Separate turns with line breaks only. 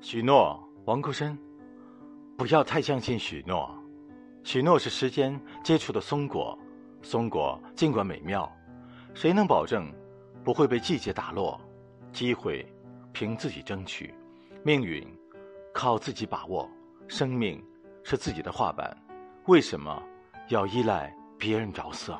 许诺王国生不要太相信许诺。许诺是时间接触的松果松果尽管美妙谁能保证不会被季节打落？机会凭自己争取命运靠自己把握生命是自己的画板为什么要依赖别人着色？